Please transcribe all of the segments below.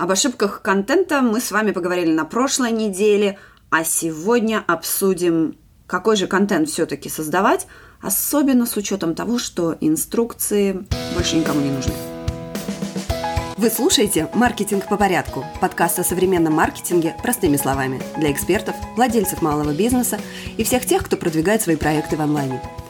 Об ошибках контента мы с вами поговорили на прошлой неделе, а сегодня обсудим, какой же контент все-таки создавать, особенно с учетом того, что инструкции больше никому не нужны. Вы слушаете «Маркетинг по порядку» – подкаст о современном маркетинге простыми словами для экспертов, владельцев малого бизнеса и всех тех, кто продвигает свои проекты в онлайне –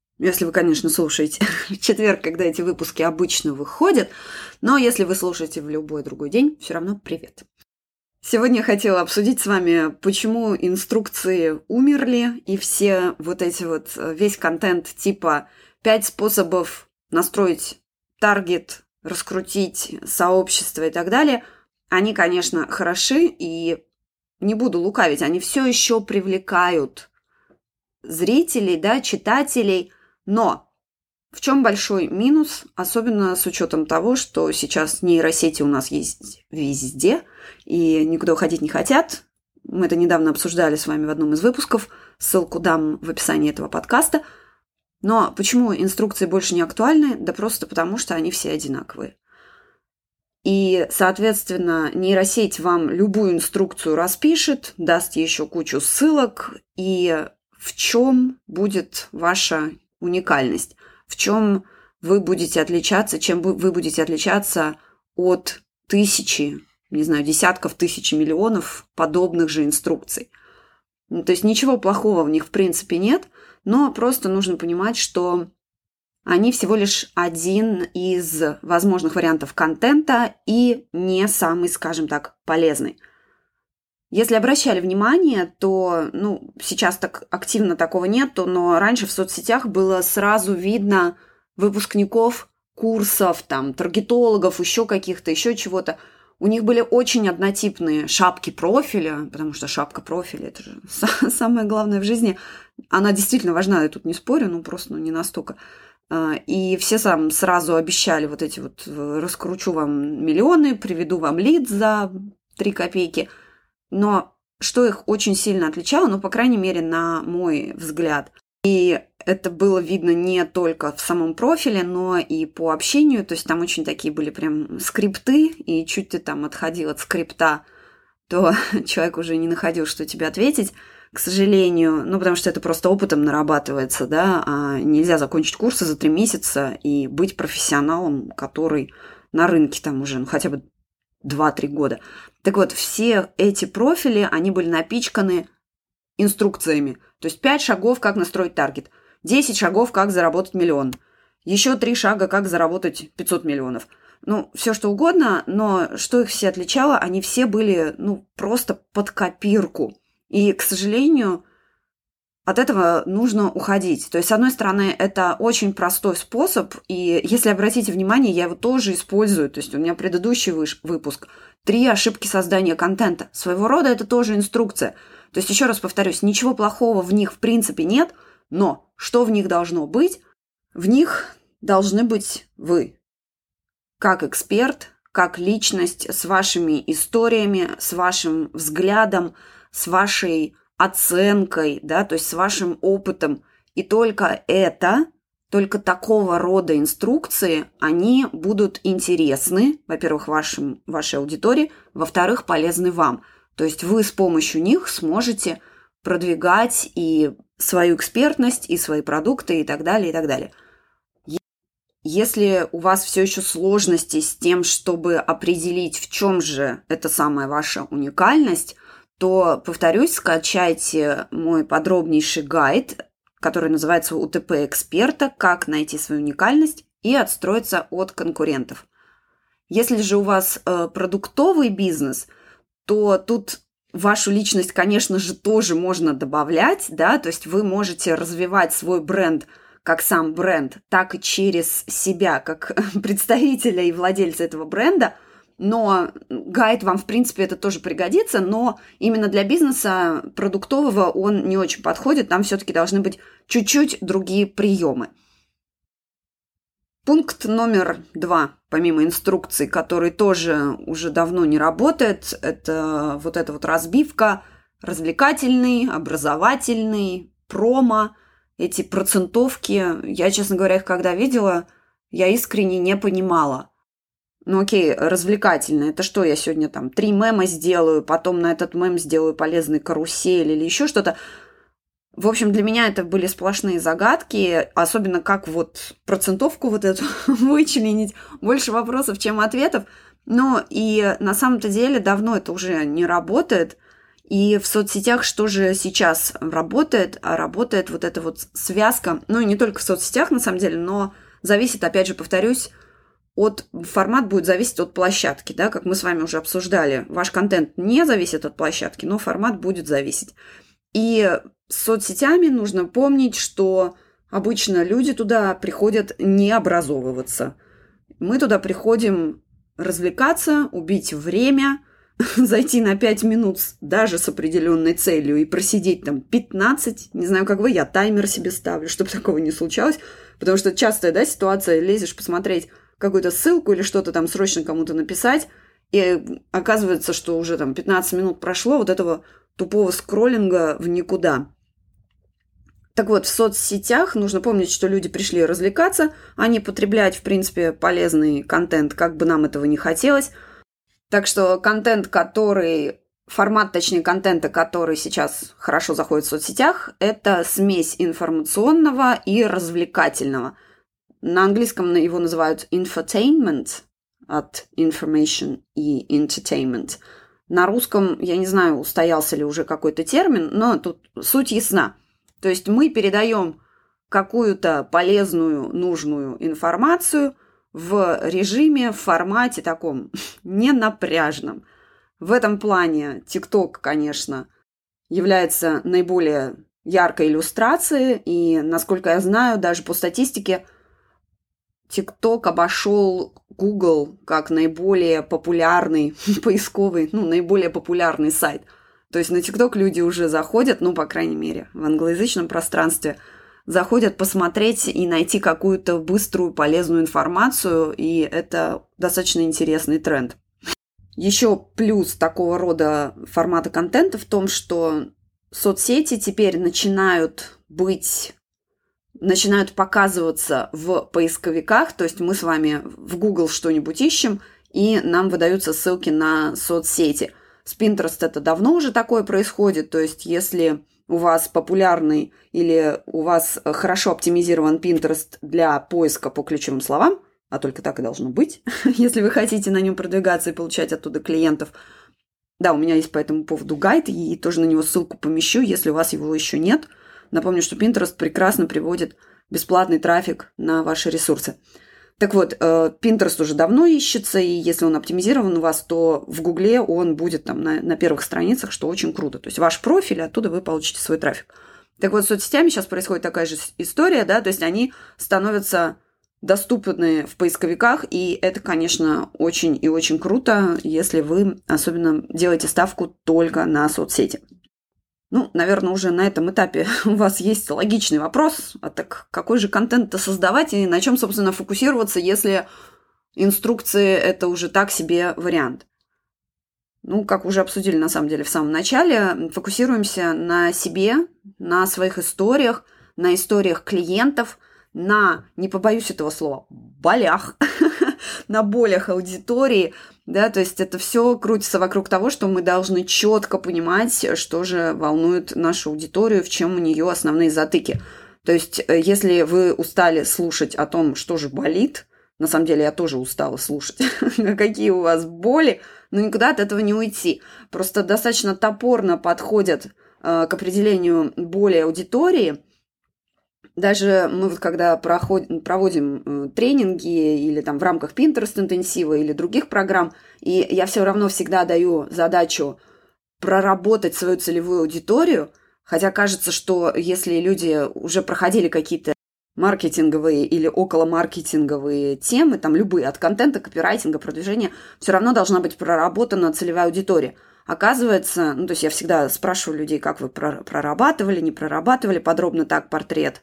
Если вы, конечно, слушаете в четверг, когда эти выпуски обычно выходят. Но если вы слушаете в любой другой день, все равно привет. Сегодня я хотела обсудить с вами, почему инструкции умерли, и все вот эти вот, э, весь контент типа пять способов настроить таргет, раскрутить сообщество и так далее, они, конечно, хороши, и не буду лукавить, они все еще привлекают зрителей, да, читателей – но в чем большой минус, особенно с учетом того, что сейчас нейросети у нас есть везде, и никуда уходить не хотят. Мы это недавно обсуждали с вами в одном из выпусков, ссылку дам в описании этого подкаста. Но почему инструкции больше не актуальны? Да просто потому, что они все одинаковые. И, соответственно, нейросеть вам любую инструкцию распишет, даст еще кучу ссылок, и в чем будет ваша уникальность, в чем вы будете отличаться, чем вы будете отличаться от тысячи, не знаю, десятков тысяч миллионов подобных же инструкций. Ну, то есть ничего плохого в них в принципе нет, но просто нужно понимать, что они всего лишь один из возможных вариантов контента и не самый, скажем так, полезный – если обращали внимание, то, ну, сейчас так активно такого нету, но раньше в соцсетях было сразу видно выпускников курсов, там, таргетологов, еще каких-то, еще чего-то. У них были очень однотипные шапки профиля, потому что шапка профиля – это же самое главное в жизни. Она действительно важна, я тут не спорю, ну, просто ну, не настолько. А, и все сам сразу обещали вот эти вот «раскручу вам миллионы, приведу вам лид за три копейки – но что их очень сильно отличало, ну, по крайней мере, на мой взгляд, и это было видно не только в самом профиле, но и по общению. То есть там очень такие были прям скрипты, и чуть ты там отходил от скрипта, то человек уже не находил, что тебе ответить, к сожалению. Ну, потому что это просто опытом нарабатывается, да, а нельзя закончить курсы за три месяца и быть профессионалом, который на рынке там уже, ну, хотя бы 2-3 года. Так вот, все эти профили, они были напичканы инструкциями. То есть 5 шагов, как настроить таргет, 10 шагов, как заработать миллион, еще 3 шага, как заработать 500 миллионов. Ну, все что угодно, но что их все отличало, они все были, ну, просто под копирку. И, к сожалению, от этого нужно уходить. То есть, с одной стороны, это очень простой способ, и если обратите внимание, я его тоже использую. То есть, у меня предыдущий выпуск «Три ошибки создания контента». Своего рода это тоже инструкция. То есть, еще раз повторюсь, ничего плохого в них в принципе нет, но что в них должно быть? В них должны быть вы, как эксперт, как личность с вашими историями, с вашим взглядом, с вашей оценкой, да, то есть с вашим опытом. И только это, только такого рода инструкции, они будут интересны, во-первых, вашим, вашей аудитории, во-вторых, полезны вам. То есть вы с помощью них сможете продвигать и свою экспертность, и свои продукты, и так далее, и так далее. Если у вас все еще сложности с тем, чтобы определить, в чем же эта самая ваша уникальность, то, повторюсь, скачайте мой подробнейший гайд, который называется «УТП эксперта. Как найти свою уникальность и отстроиться от конкурентов». Если же у вас э, продуктовый бизнес, то тут вашу личность, конечно же, тоже можно добавлять, да, то есть вы можете развивать свой бренд как сам бренд, так и через себя, как представителя и владельца этого бренда – но гайд вам, в принципе, это тоже пригодится, но именно для бизнеса продуктового он не очень подходит, там все-таки должны быть чуть-чуть другие приемы. Пункт номер два, помимо инструкций, который тоже уже давно не работает, это вот эта вот разбивка развлекательный, образовательный, промо, эти процентовки. Я, честно говоря, их когда видела, я искренне не понимала. Ну окей, развлекательно. Это что, я сегодня там три мема сделаю, потом на этот мем сделаю полезный карусель или еще что-то. В общем, для меня это были сплошные загадки, особенно как вот процентовку вот эту вычленить. Больше вопросов, чем ответов. Но и на самом-то деле давно это уже не работает. И в соцсетях что же сейчас работает? А работает вот эта вот связка, ну и не только в соцсетях на самом деле, но зависит, опять же, повторюсь, от формат будет зависеть от площадки, да, как мы с вами уже обсуждали. Ваш контент не зависит от площадки, но формат будет зависеть. И с соцсетями нужно помнить, что обычно люди туда приходят не образовываться. Мы туда приходим развлекаться, убить время, зайти на 5 минут даже с определенной целью и просидеть там 15, не знаю, как вы, я таймер себе ставлю, чтобы такого не случалось, потому что частая, да, ситуация, лезешь посмотреть какую-то ссылку или что-то там срочно кому-то написать, и оказывается, что уже там 15 минут прошло вот этого тупого скроллинга в никуда. Так вот, в соцсетях нужно помнить, что люди пришли развлекаться, а не потреблять, в принципе, полезный контент, как бы нам этого не хотелось. Так что контент, который формат, точнее, контента, который сейчас хорошо заходит в соцсетях, это смесь информационного и развлекательного. На английском его называют infotainment от information и entertainment. На русском, я не знаю, устоялся ли уже какой-то термин, но тут суть ясна. То есть мы передаем какую-то полезную, нужную информацию в режиме, в формате таком ненапряжном. В этом плане TikTok, конечно, является наиболее яркой иллюстрацией, и, насколько я знаю, даже по статистике, TikTok обошел Google как наиболее популярный поисковый, ну, наиболее популярный сайт – то есть на TikTok люди уже заходят, ну, по крайней мере, в англоязычном пространстве, заходят посмотреть и найти какую-то быструю, полезную информацию, и это достаточно интересный тренд. Еще плюс такого рода формата контента в том, что соцсети теперь начинают быть начинают показываться в поисковиках, то есть мы с вами в Google что-нибудь ищем, и нам выдаются ссылки на соцсети – с Pinterest это давно уже такое происходит. То есть, если у вас популярный или у вас хорошо оптимизирован Pinterest для поиска по ключевым словам, а только так и должно быть, если вы хотите на нем продвигаться и получать оттуда клиентов. Да, у меня есть по этому поводу гайд, и тоже на него ссылку помещу, если у вас его еще нет. Напомню, что Pinterest прекрасно приводит бесплатный трафик на ваши ресурсы. Так вот, э, Pinterest уже давно ищется, и если он оптимизирован у вас, то в Гугле он будет там на, на первых страницах, что очень круто. То есть ваш профиль, оттуда вы получите свой трафик. Так вот, с соцсетями сейчас происходит такая же история, да, то есть они становятся доступны в поисковиках, и это, конечно, очень и очень круто, если вы особенно делаете ставку только на соцсети. Ну, наверное, уже на этом этапе у вас есть логичный вопрос, а так какой же контент-то создавать и на чем, собственно, фокусироваться, если инструкции – это уже так себе вариант. Ну, как уже обсудили на самом деле в самом начале, фокусируемся на себе, на своих историях, на историях клиентов, на, не побоюсь этого слова, болях, на болях аудитории, да, то есть это все крутится вокруг того, что мы должны четко понимать, что же волнует нашу аудиторию, в чем у нее основные затыки. То есть, э, если вы устали слушать о том, что же болит, на самом деле я тоже устала слушать, какие у вас боли, но никуда от этого не уйти. Просто достаточно топорно подходят э, к определению боли аудитории – даже мы вот когда проходим, проводим э, тренинги или там в рамках Pinterest интенсива или других программ, и я все равно всегда даю задачу проработать свою целевую аудиторию, хотя кажется, что если люди уже проходили какие-то маркетинговые или околомаркетинговые темы, там любые, от контента, копирайтинга, продвижения, все равно должна быть проработана целевая аудитория. Оказывается, ну, то есть я всегда спрашиваю людей, как вы прорабатывали, не прорабатывали подробно так портрет.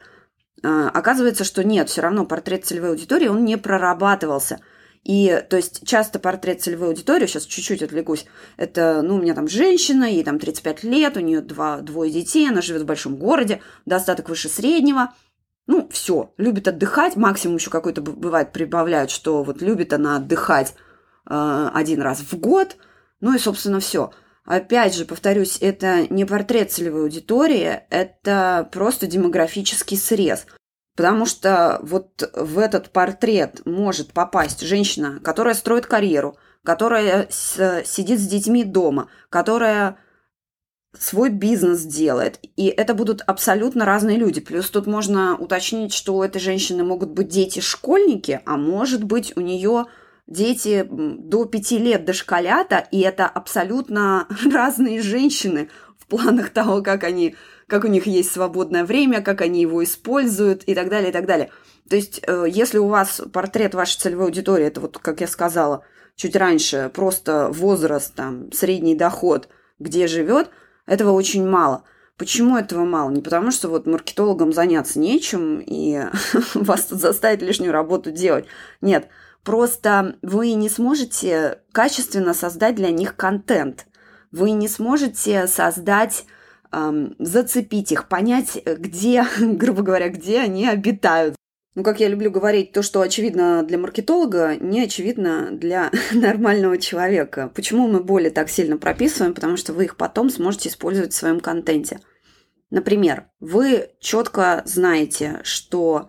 А, оказывается, что нет, все равно портрет целевой аудитории, он не прорабатывался. И, то есть, часто портрет целевой аудитории, сейчас чуть-чуть отвлекусь, это, ну, у меня там женщина, ей там 35 лет, у нее два, двое детей, она живет в большом городе, достаток выше среднего – ну, все, любит отдыхать, максимум еще какой-то бывает прибавляют, что вот любит она отдыхать э, один раз в год, ну и, собственно, все. Опять же, повторюсь, это не портрет целевой аудитории, это просто демографический срез. Потому что вот в этот портрет может попасть женщина, которая строит карьеру, которая с, сидит с детьми дома, которая свой бизнес делает. И это будут абсолютно разные люди. Плюс тут можно уточнить, что у этой женщины могут быть дети-школьники, а может быть у нее дети до пяти лет дошколята, и это абсолютно разные женщины в планах того, как они, как у них есть свободное время, как они его используют и так далее, и так далее. То есть, э, если у вас портрет вашей целевой аудитории, это вот, как я сказала чуть раньше, просто возраст, там, средний доход, где живет – этого очень мало. Почему этого мало? Не потому, что вот маркетологам заняться нечем и вас тут заставить лишнюю работу делать. Нет, просто вы не сможете качественно создать для них контент. Вы не сможете создать эм, зацепить их, понять, где, грубо говоря, где они обитают. Ну, как я люблю говорить, то, что очевидно для маркетолога, не очевидно для нормального человека. Почему мы боли так сильно прописываем? Потому что вы их потом сможете использовать в своем контенте. Например, вы четко знаете, что,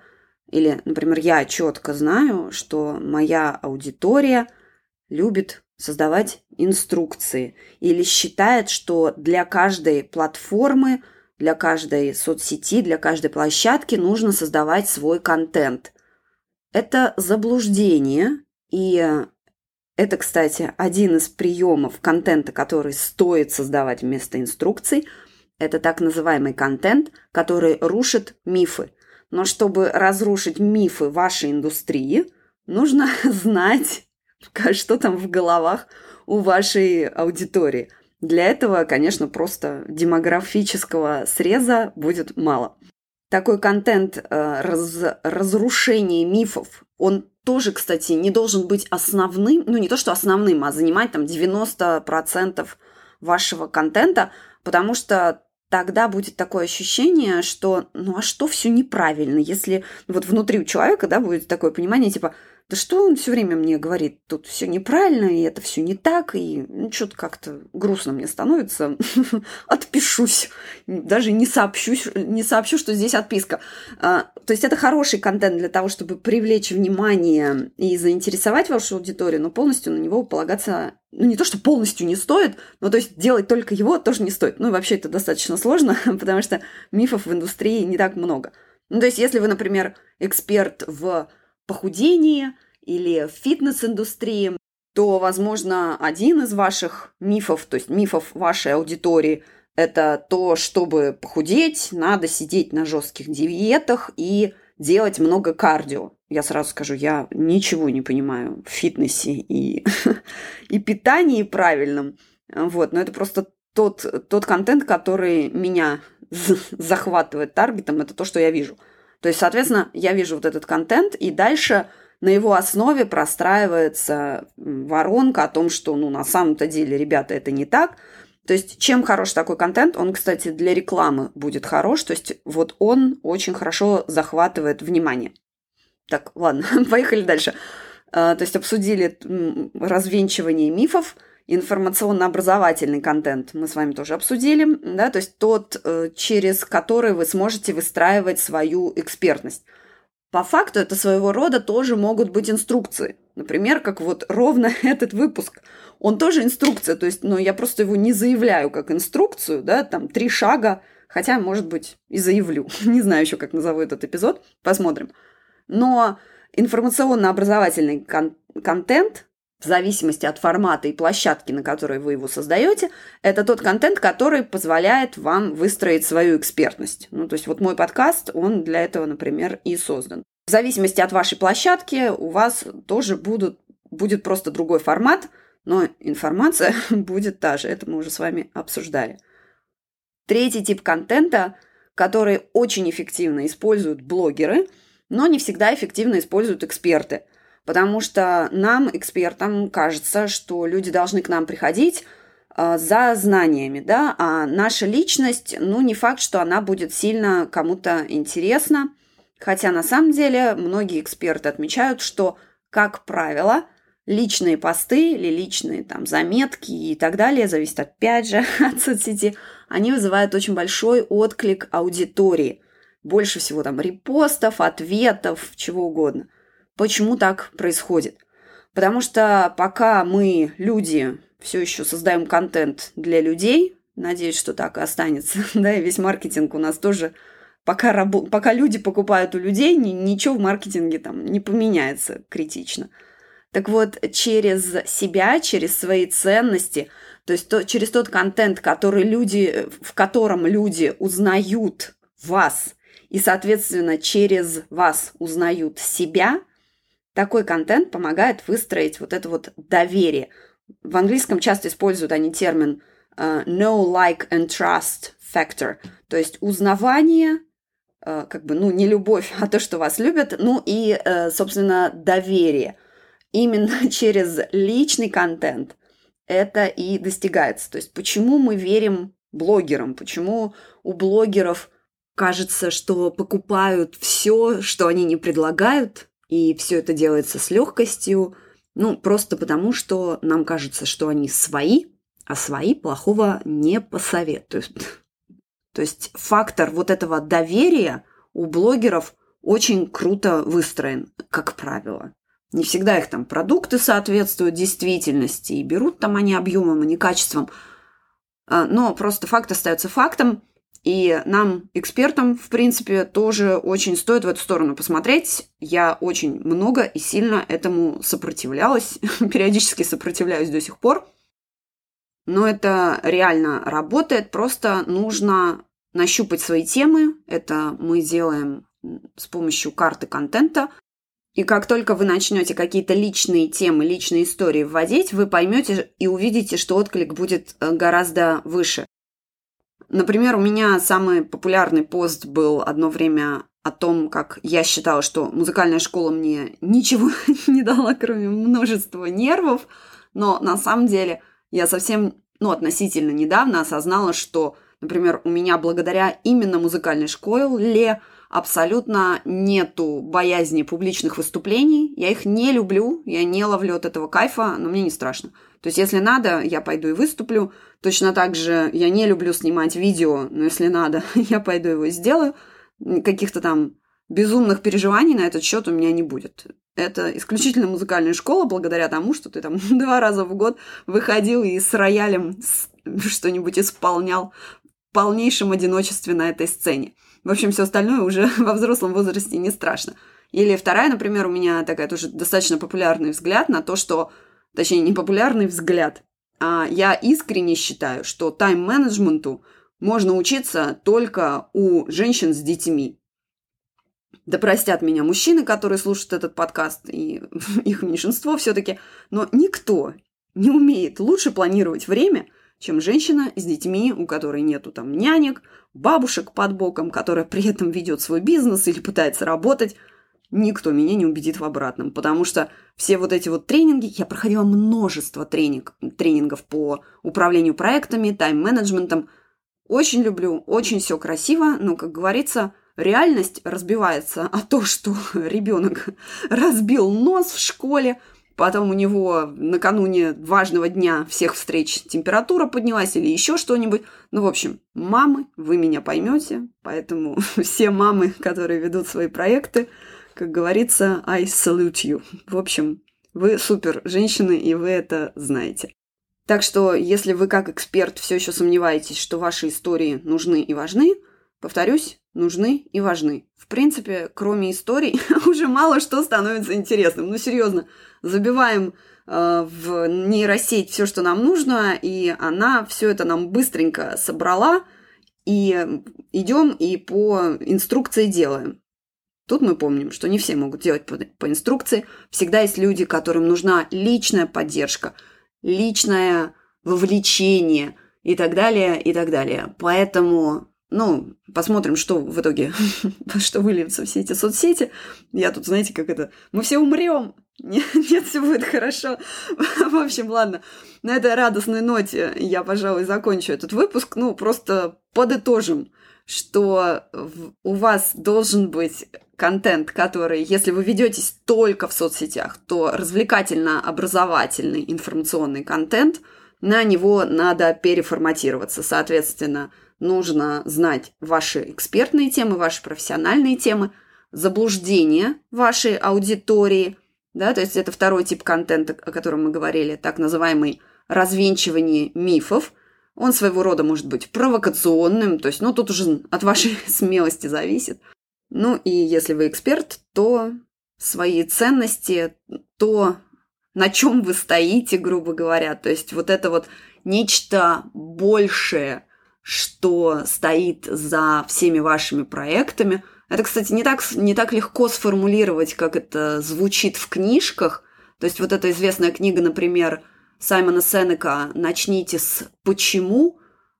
или, например, я четко знаю, что моя аудитория любит создавать инструкции или считает, что для каждой платформы – для каждой соцсети, для каждой площадки нужно создавать свой контент. Это заблуждение, и это, кстати, один из приемов контента, который стоит создавать вместо инструкций. Это так называемый контент, который рушит мифы. Но чтобы разрушить мифы вашей индустрии, нужно знать, что там в головах у вашей аудитории – для этого, конечно, просто демографического среза будет мало. Такой контент э, раз, разрушения мифов, он тоже, кстати, не должен быть основным, ну не то, что основным, а занимать там 90% вашего контента, потому что тогда будет такое ощущение, что ну а что все неправильно, если вот внутри у человека, да, будет такое понимание, типа, да что он все время мне говорит, тут все неправильно, и это все не так, и ну, что-то как-то грустно мне становится, отпишусь, даже не сообщусь, не сообщу, что здесь отписка. А, то есть это хороший контент для того, чтобы привлечь внимание и заинтересовать вашу аудиторию, но полностью на него полагаться, ну не то, что полностью не стоит, но то есть делать только его тоже не стоит. Ну и вообще это достаточно сложно, потому что мифов в индустрии не так много. Ну то есть если вы, например, эксперт в похудении или в фитнес-индустрии, то, возможно, один из ваших мифов, то есть мифов вашей аудитории, это то, чтобы похудеть, надо сидеть на жестких диетах и делать много кардио. Я сразу скажу, я ничего не понимаю в фитнесе и, и питании правильном. Вот, но это просто тот, тот контент, который меня захватывает таргетом, это то, что я вижу – то есть, соответственно, я вижу вот этот контент, и дальше на его основе простраивается воронка о том, что, ну, на самом-то деле, ребята, это не так. То есть, чем хорош такой контент, он, кстати, для рекламы будет хорош, то есть, вот он очень хорошо захватывает внимание. Так, ладно, поехали дальше. А, то есть, обсудили развенчивание мифов – информационно-образовательный контент мы с вами тоже обсудили, да, то есть тот, э, через который вы сможете выстраивать свою экспертность. По факту это своего рода тоже могут быть инструкции. Например, как вот ровно этот выпуск. Он тоже инструкция, то есть, ну, я просто его не заявляю как инструкцию, да, там три шага, хотя, может быть, и заявлю. Не знаю еще, как назову этот эпизод, посмотрим. Но информационно-образовательный кон- контент в зависимости от формата и площадки, на которой вы его создаете, это тот контент, который позволяет вам выстроить свою экспертность. Ну, то есть вот мой подкаст, он для этого, например, и создан. В зависимости от вашей площадки у вас тоже будут, будет просто другой формат, но информация будет та же. Это мы уже с вами обсуждали. Третий тип контента, который очень эффективно используют блогеры, но не всегда эффективно используют эксперты – Потому что нам, экспертам, кажется, что люди должны к нам приходить э, за знаниями, да, а наша личность, ну, не факт, что она будет сильно кому-то интересна. Хотя на самом деле многие эксперты отмечают, что, как правило, личные посты или личные там заметки и так далее, зависит опять же от соцсети, они вызывают очень большой отклик аудитории. Больше всего там репостов, ответов, чего угодно – Почему так происходит? Потому что пока мы, люди, все еще создаем контент для людей, надеюсь, что так и останется, да, и весь маркетинг у нас тоже, пока, рабо- пока люди покупают у людей, ни- ничего в маркетинге там не поменяется критично. Так вот, через себя, через свои ценности, то есть то, через тот контент, который люди, в котором люди узнают вас, и, соответственно, через вас узнают себя, такой контент помогает выстроить вот это вот доверие. В английском часто используют они термин uh, know, like and trust factor, то есть узнавание, uh, как бы, ну, не любовь, а то, что вас любят, ну и, uh, собственно, доверие. Именно через личный контент это и достигается. То есть почему мы верим блогерам, почему у блогеров кажется, что покупают все, что они не предлагают, и все это делается с легкостью, ну, просто потому, что нам кажется, что они свои, а свои плохого не посоветуют. То есть фактор вот этого доверия у блогеров очень круто выстроен, как правило. Не всегда их там продукты соответствуют действительности, и берут там они объемом, а не качеством. А, но просто факт остается фактом. И нам, экспертам, в принципе, тоже очень стоит в эту сторону посмотреть. Я очень много и сильно этому сопротивлялась, периодически сопротивляюсь до сих пор. Но это реально работает, просто нужно нащупать свои темы. Это мы делаем с помощью карты контента. И как только вы начнете какие-то личные темы, личные истории вводить, вы поймете и увидите, что отклик будет э, гораздо выше. Например, у меня самый популярный пост был одно время о том, как я считала, что музыкальная школа мне ничего не дала, кроме множества нервов. Но на самом деле я совсем, ну, относительно недавно осознала, что, например, у меня благодаря именно музыкальной школе абсолютно нету боязни публичных выступлений. Я их не люблю, я не ловлю от этого кайфа, но мне не страшно. То есть, если надо, я пойду и выступлю. Точно так же я не люблю снимать видео, но если надо, я пойду его и сделаю. Каких-то там безумных переживаний на этот счет у меня не будет. Это исключительно музыкальная школа, благодаря тому, что ты там два раза в год выходил и с роялем что-нибудь исполнял в полнейшем одиночестве на этой сцене. В общем, все остальное уже во взрослом возрасте не страшно. Или вторая, например, у меня такая тоже достаточно популярный взгляд на то, что точнее, непопулярный взгляд. А я искренне считаю, что тайм-менеджменту можно учиться только у женщин с детьми. Да простят меня мужчины, которые слушают этот подкаст, и их меньшинство все-таки, но никто не умеет лучше планировать время, чем женщина с детьми, у которой нету там нянек, бабушек под боком, которая при этом ведет свой бизнес или пытается работать – никто меня не убедит в обратном, потому что все вот эти вот тренинги, я проходила множество тренинг, тренингов по управлению проектами, тайм-менеджментом. Очень люблю, очень все красиво, но, как говорится, реальность разбивается, а то, что ребенок разбил нос в школе, потом у него накануне важного дня всех встреч температура поднялась или еще что-нибудь. Ну, в общем, мамы, вы меня поймете, поэтому все мамы, которые ведут свои проекты, как говорится, I salute you. В общем, вы супер женщины, и вы это знаете. Так что, если вы как эксперт все еще сомневаетесь, что ваши истории нужны и важны, повторюсь, нужны и важны. В принципе, кроме историй, уже мало что становится интересным. Ну, серьезно, забиваем э, в нейросеть все, что нам нужно, и она все это нам быстренько собрала, и идем и по инструкции делаем. Тут мы помним, что не все могут делать по, по инструкции. Всегда есть люди, которым нужна личная поддержка, личное вовлечение и так далее, и так далее. Поэтому ну, посмотрим, что в итоге, что выльются все эти соцсети. Я тут, знаете, как это, мы все умрем. Нет, нет, все будет хорошо. В общем, ладно. На этой радостной ноте я, пожалуй, закончу этот выпуск. Ну, просто подытожим, что у вас должен быть контент, который, если вы ведетесь только в соцсетях, то развлекательно-образовательный информационный контент, на него надо переформатироваться. Соответственно, нужно знать ваши экспертные темы, ваши профессиональные темы, заблуждения вашей аудитории, да, то есть это второй тип контента, о котором мы говорили, так называемый развенчивание мифов. Он своего рода может быть провокационным, то есть, ну, тут уже от вашей смелости зависит. Ну, и если вы эксперт, то свои ценности, то, на чем вы стоите, грубо говоря, то есть вот это вот нечто большее – что стоит за всеми вашими проектами. Это, кстати, не так, не так легко сформулировать, как это звучит в книжках. То есть вот эта известная книга, например, Саймона Сенека «Начните с почему»,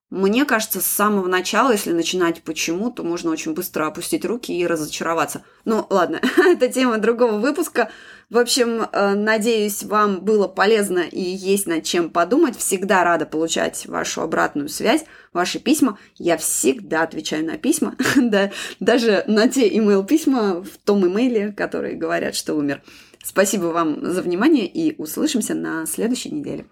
мне кажется, с самого начала, если начинать почему, то можно очень быстро опустить руки и разочароваться. Ну, ладно, это тема другого выпуска. В общем, э, надеюсь, вам было полезно и есть над чем подумать. Всегда рада получать вашу обратную связь, ваши письма. Я всегда отвечаю на письма, да, даже на те email письма в том имейле, которые говорят, что умер. Спасибо вам за внимание и услышимся на следующей неделе.